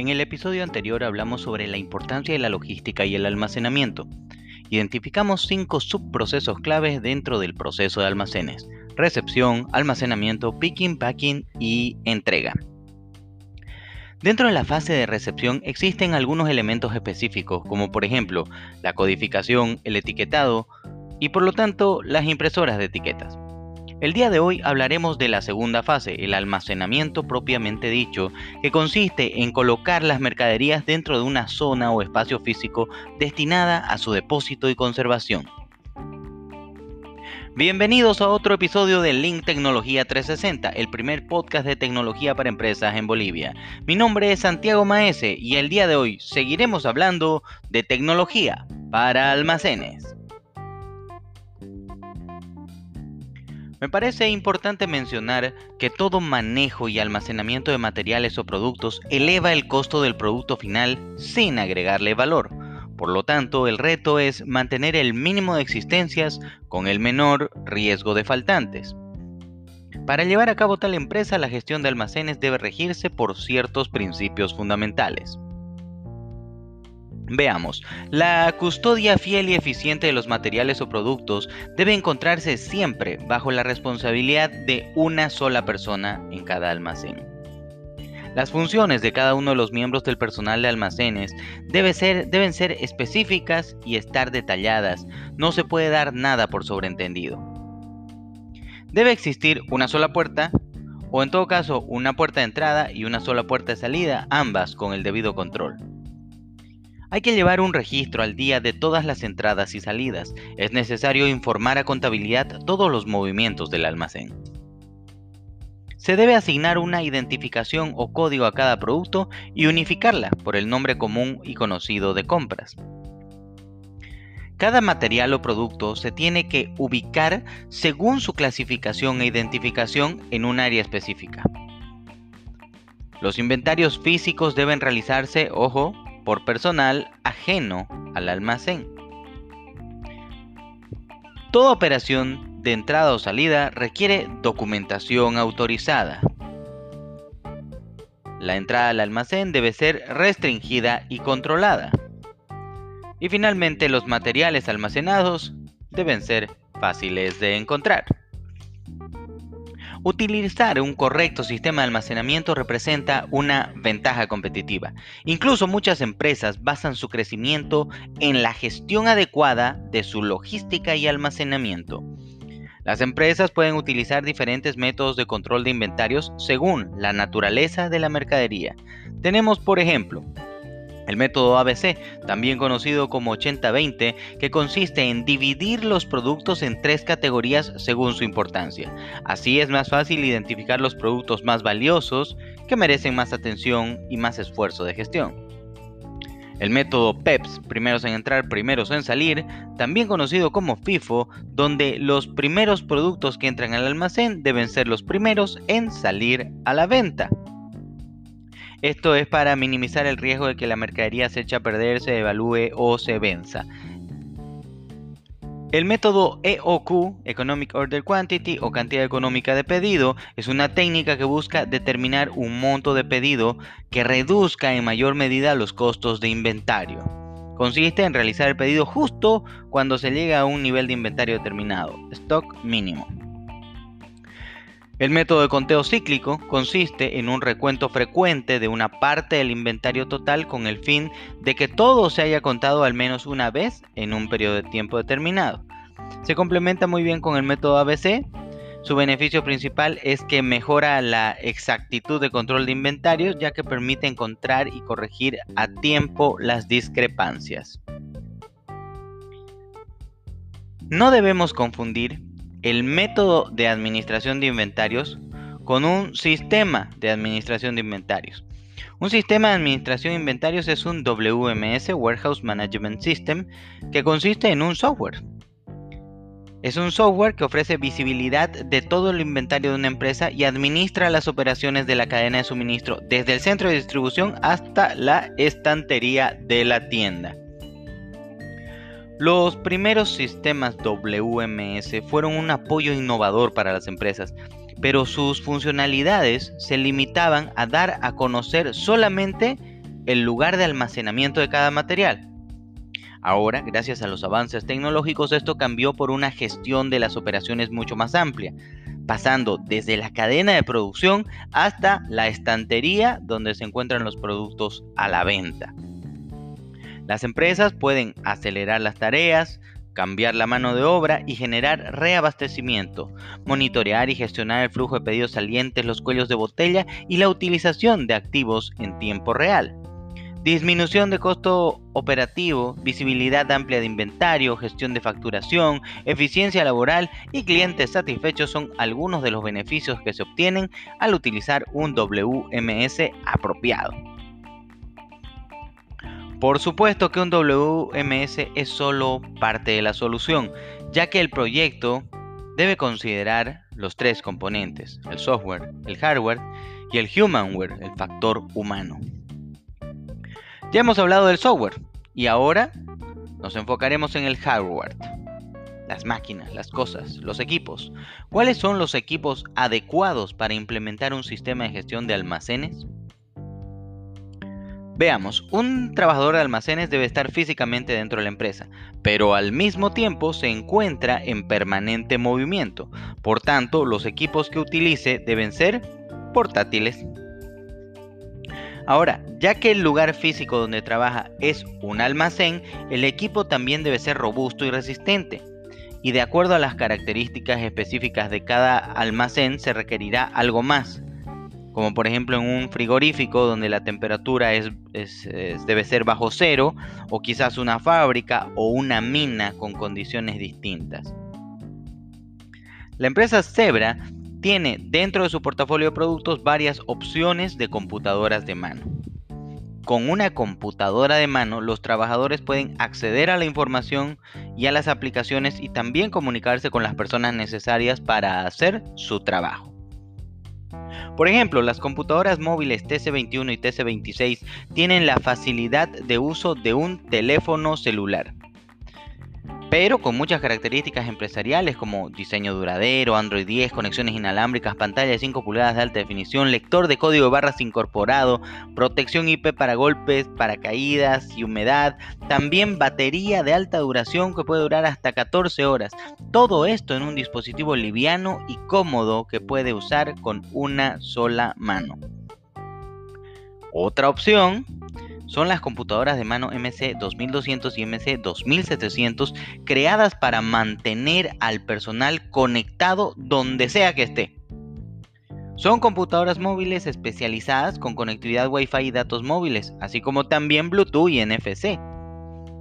En el episodio anterior hablamos sobre la importancia de la logística y el almacenamiento. Identificamos cinco subprocesos claves dentro del proceso de almacenes. Recepción, almacenamiento, picking, packing y entrega. Dentro de la fase de recepción existen algunos elementos específicos, como por ejemplo la codificación, el etiquetado y por lo tanto las impresoras de etiquetas. El día de hoy hablaremos de la segunda fase, el almacenamiento propiamente dicho, que consiste en colocar las mercaderías dentro de una zona o espacio físico destinada a su depósito y conservación. Bienvenidos a otro episodio de Link Tecnología 360, el primer podcast de tecnología para empresas en Bolivia. Mi nombre es Santiago Maese y el día de hoy seguiremos hablando de tecnología para almacenes. Me parece importante mencionar que todo manejo y almacenamiento de materiales o productos eleva el costo del producto final sin agregarle valor. Por lo tanto, el reto es mantener el mínimo de existencias con el menor riesgo de faltantes. Para llevar a cabo tal empresa, la gestión de almacenes debe regirse por ciertos principios fundamentales. Veamos, la custodia fiel y eficiente de los materiales o productos debe encontrarse siempre bajo la responsabilidad de una sola persona en cada almacén. Las funciones de cada uno de los miembros del personal de almacenes deben ser específicas y estar detalladas, no se puede dar nada por sobreentendido. Debe existir una sola puerta, o en todo caso una puerta de entrada y una sola puerta de salida, ambas con el debido control. Hay que llevar un registro al día de todas las entradas y salidas. Es necesario informar a contabilidad todos los movimientos del almacén. Se debe asignar una identificación o código a cada producto y unificarla por el nombre común y conocido de compras. Cada material o producto se tiene que ubicar según su clasificación e identificación en un área específica. Los inventarios físicos deben realizarse, ojo, por personal ajeno al almacén. Toda operación de entrada o salida requiere documentación autorizada. La entrada al almacén debe ser restringida y controlada. Y finalmente los materiales almacenados deben ser fáciles de encontrar. Utilizar un correcto sistema de almacenamiento representa una ventaja competitiva. Incluso muchas empresas basan su crecimiento en la gestión adecuada de su logística y almacenamiento. Las empresas pueden utilizar diferentes métodos de control de inventarios según la naturaleza de la mercadería. Tenemos, por ejemplo, el método ABC, también conocido como 80-20, que consiste en dividir los productos en tres categorías según su importancia. Así es más fácil identificar los productos más valiosos que merecen más atención y más esfuerzo de gestión. El método PEPS, primeros en entrar, primeros en salir, también conocido como FIFO, donde los primeros productos que entran al almacén deben ser los primeros en salir a la venta. Esto es para minimizar el riesgo de que la mercadería se eche a perder, se devalúe o se venza. El método EOQ, Economic Order Quantity o cantidad económica de pedido, es una técnica que busca determinar un monto de pedido que reduzca en mayor medida los costos de inventario. Consiste en realizar el pedido justo cuando se llega a un nivel de inventario determinado, stock mínimo. El método de conteo cíclico consiste en un recuento frecuente de una parte del inventario total con el fin de que todo se haya contado al menos una vez en un periodo de tiempo determinado. Se complementa muy bien con el método ABC. Su beneficio principal es que mejora la exactitud de control de inventarios ya que permite encontrar y corregir a tiempo las discrepancias. No debemos confundir el método de administración de inventarios con un sistema de administración de inventarios. Un sistema de administración de inventarios es un WMS, Warehouse Management System, que consiste en un software. Es un software que ofrece visibilidad de todo el inventario de una empresa y administra las operaciones de la cadena de suministro desde el centro de distribución hasta la estantería de la tienda. Los primeros sistemas WMS fueron un apoyo innovador para las empresas, pero sus funcionalidades se limitaban a dar a conocer solamente el lugar de almacenamiento de cada material. Ahora, gracias a los avances tecnológicos, esto cambió por una gestión de las operaciones mucho más amplia, pasando desde la cadena de producción hasta la estantería donde se encuentran los productos a la venta. Las empresas pueden acelerar las tareas, cambiar la mano de obra y generar reabastecimiento, monitorear y gestionar el flujo de pedidos salientes, los cuellos de botella y la utilización de activos en tiempo real. Disminución de costo operativo, visibilidad amplia de inventario, gestión de facturación, eficiencia laboral y clientes satisfechos son algunos de los beneficios que se obtienen al utilizar un WMS apropiado. Por supuesto que un WMS es solo parte de la solución, ya que el proyecto debe considerar los tres componentes, el software, el hardware y el humanware, el factor humano. Ya hemos hablado del software y ahora nos enfocaremos en el hardware. Las máquinas, las cosas, los equipos. ¿Cuáles son los equipos adecuados para implementar un sistema de gestión de almacenes? Veamos, un trabajador de almacenes debe estar físicamente dentro de la empresa, pero al mismo tiempo se encuentra en permanente movimiento. Por tanto, los equipos que utilice deben ser portátiles. Ahora, ya que el lugar físico donde trabaja es un almacén, el equipo también debe ser robusto y resistente. Y de acuerdo a las características específicas de cada almacén se requerirá algo más. Como por ejemplo en un frigorífico donde la temperatura es, debe ser bajo cero, o quizás una fábrica o una mina con condiciones distintas. La empresa Zebra tiene dentro de su portafolio de productos varias opciones de computadoras de mano. Con una computadora de mano, los trabajadores pueden acceder a la información y a las aplicaciones y también comunicarse con las personas necesarias para hacer su trabajo. Por ejemplo, las computadoras móviles TC21 y TC26 tienen la facilidad de uso de un teléfono celular pero con muchas características empresariales como diseño duradero, Android 10, conexiones inalámbricas, pantalla de 5 pulgadas de alta definición, lector de código de barras incorporado, protección IP para golpes, para caídas y humedad, también batería de alta duración que puede durar hasta 14 horas. Todo esto en un dispositivo liviano y cómodo que puede usar con una sola mano. Otra opción son las computadoras de mano MC 2200 y MC 2700 creadas para mantener al personal conectado donde sea que esté. Son computadoras móviles especializadas con conectividad Wi-Fi y datos móviles, así como también Bluetooth y NFC.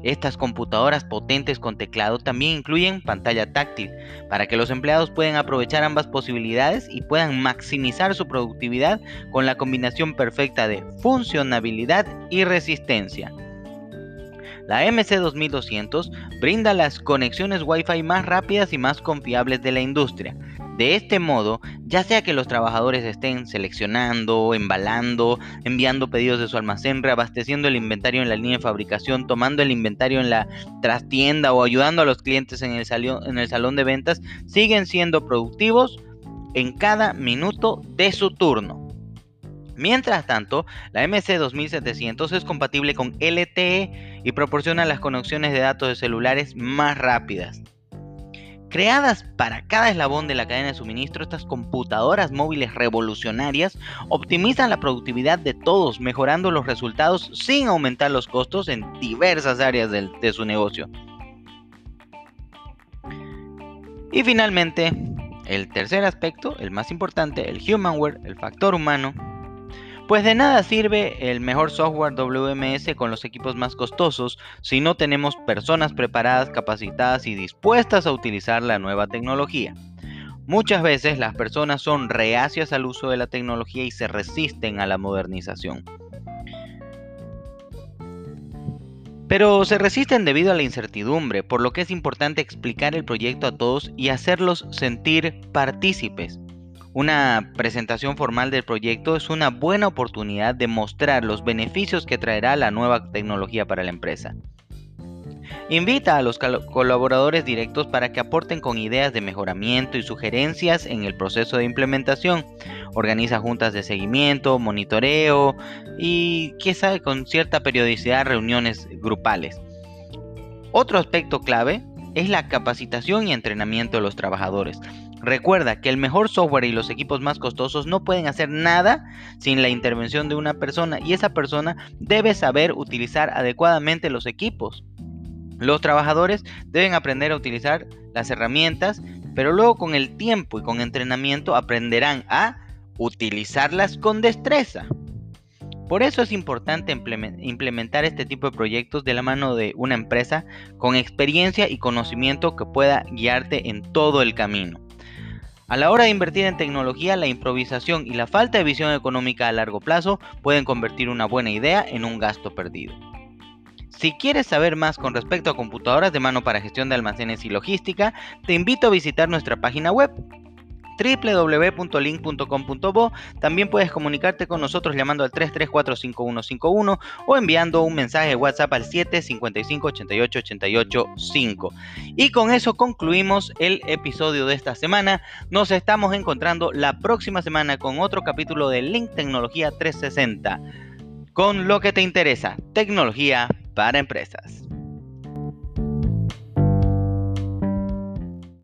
Estas computadoras potentes con teclado también incluyen pantalla táctil para que los empleados puedan aprovechar ambas posibilidades y puedan maximizar su productividad con la combinación perfecta de funcionabilidad y resistencia. La MC2200 brinda las conexiones Wi-Fi más rápidas y más confiables de la industria, de este modo, ya sea que los trabajadores estén seleccionando, embalando, enviando pedidos de su almacén, reabasteciendo el inventario en la línea de fabricación, tomando el inventario en la trastienda o ayudando a los clientes en el, en el salón de ventas, siguen siendo productivos en cada minuto de su turno. Mientras tanto, la MC2700 es compatible con LTE y proporciona las conexiones de datos de celulares más rápidas. Creadas para cada eslabón de la cadena de suministro, estas computadoras móviles revolucionarias optimizan la productividad de todos, mejorando los resultados sin aumentar los costos en diversas áreas de, su negocio. Y finalmente, el tercer aspecto, el más importante, el humanware, el factor humano, pues de nada sirve el mejor software WMS con los equipos más costosos si no tenemos personas preparadas, capacitadas y dispuestas a utilizar la nueva tecnología. Muchas veces las personas son reacias al uso de la tecnología y se resisten a la modernización. Pero se resisten debido a la incertidumbre, por lo que es importante explicar el proyecto a todos y hacerlos sentir partícipes. Una presentación formal del proyecto es una buena oportunidad de mostrar los beneficios que traerá la nueva tecnología para la empresa. Invita a los colaboradores directos para que aporten con ideas de mejoramiento y sugerencias en el proceso de implementación. Organiza juntas de seguimiento, monitoreo y, quizá con cierta periodicidad, reuniones grupales. Otro aspecto clave es la capacitación y entrenamiento de los trabajadores. Recuerda que el mejor software y los equipos más costosos no pueden hacer nada sin la intervención de una persona y esa persona debe saber utilizar adecuadamente los equipos. Los trabajadores deben aprender a utilizar las herramientas, pero luego con el tiempo y con entrenamiento aprenderán a utilizarlas con destreza. Por eso es importante implementar este tipo de proyectos de la mano de una empresa con experiencia y conocimiento que pueda guiarte en todo el camino. A la hora de invertir en tecnología, la improvisación y la falta de visión económica a largo plazo pueden convertir una buena idea en un gasto perdido. Si quieres saber más con respecto a computadoras de mano para gestión de almacenes y logística, te invito a visitar nuestra página web www.link.com.bo. También puedes comunicarte con nosotros llamando al 3345151 o enviando un mensaje de WhatsApp al 755888885. Y con eso concluimos el episodio de esta semana. Nos estamos encontrando la próxima semana con otro capítulo de Link Tecnología 360 con lo que te interesa, tecnología para empresas.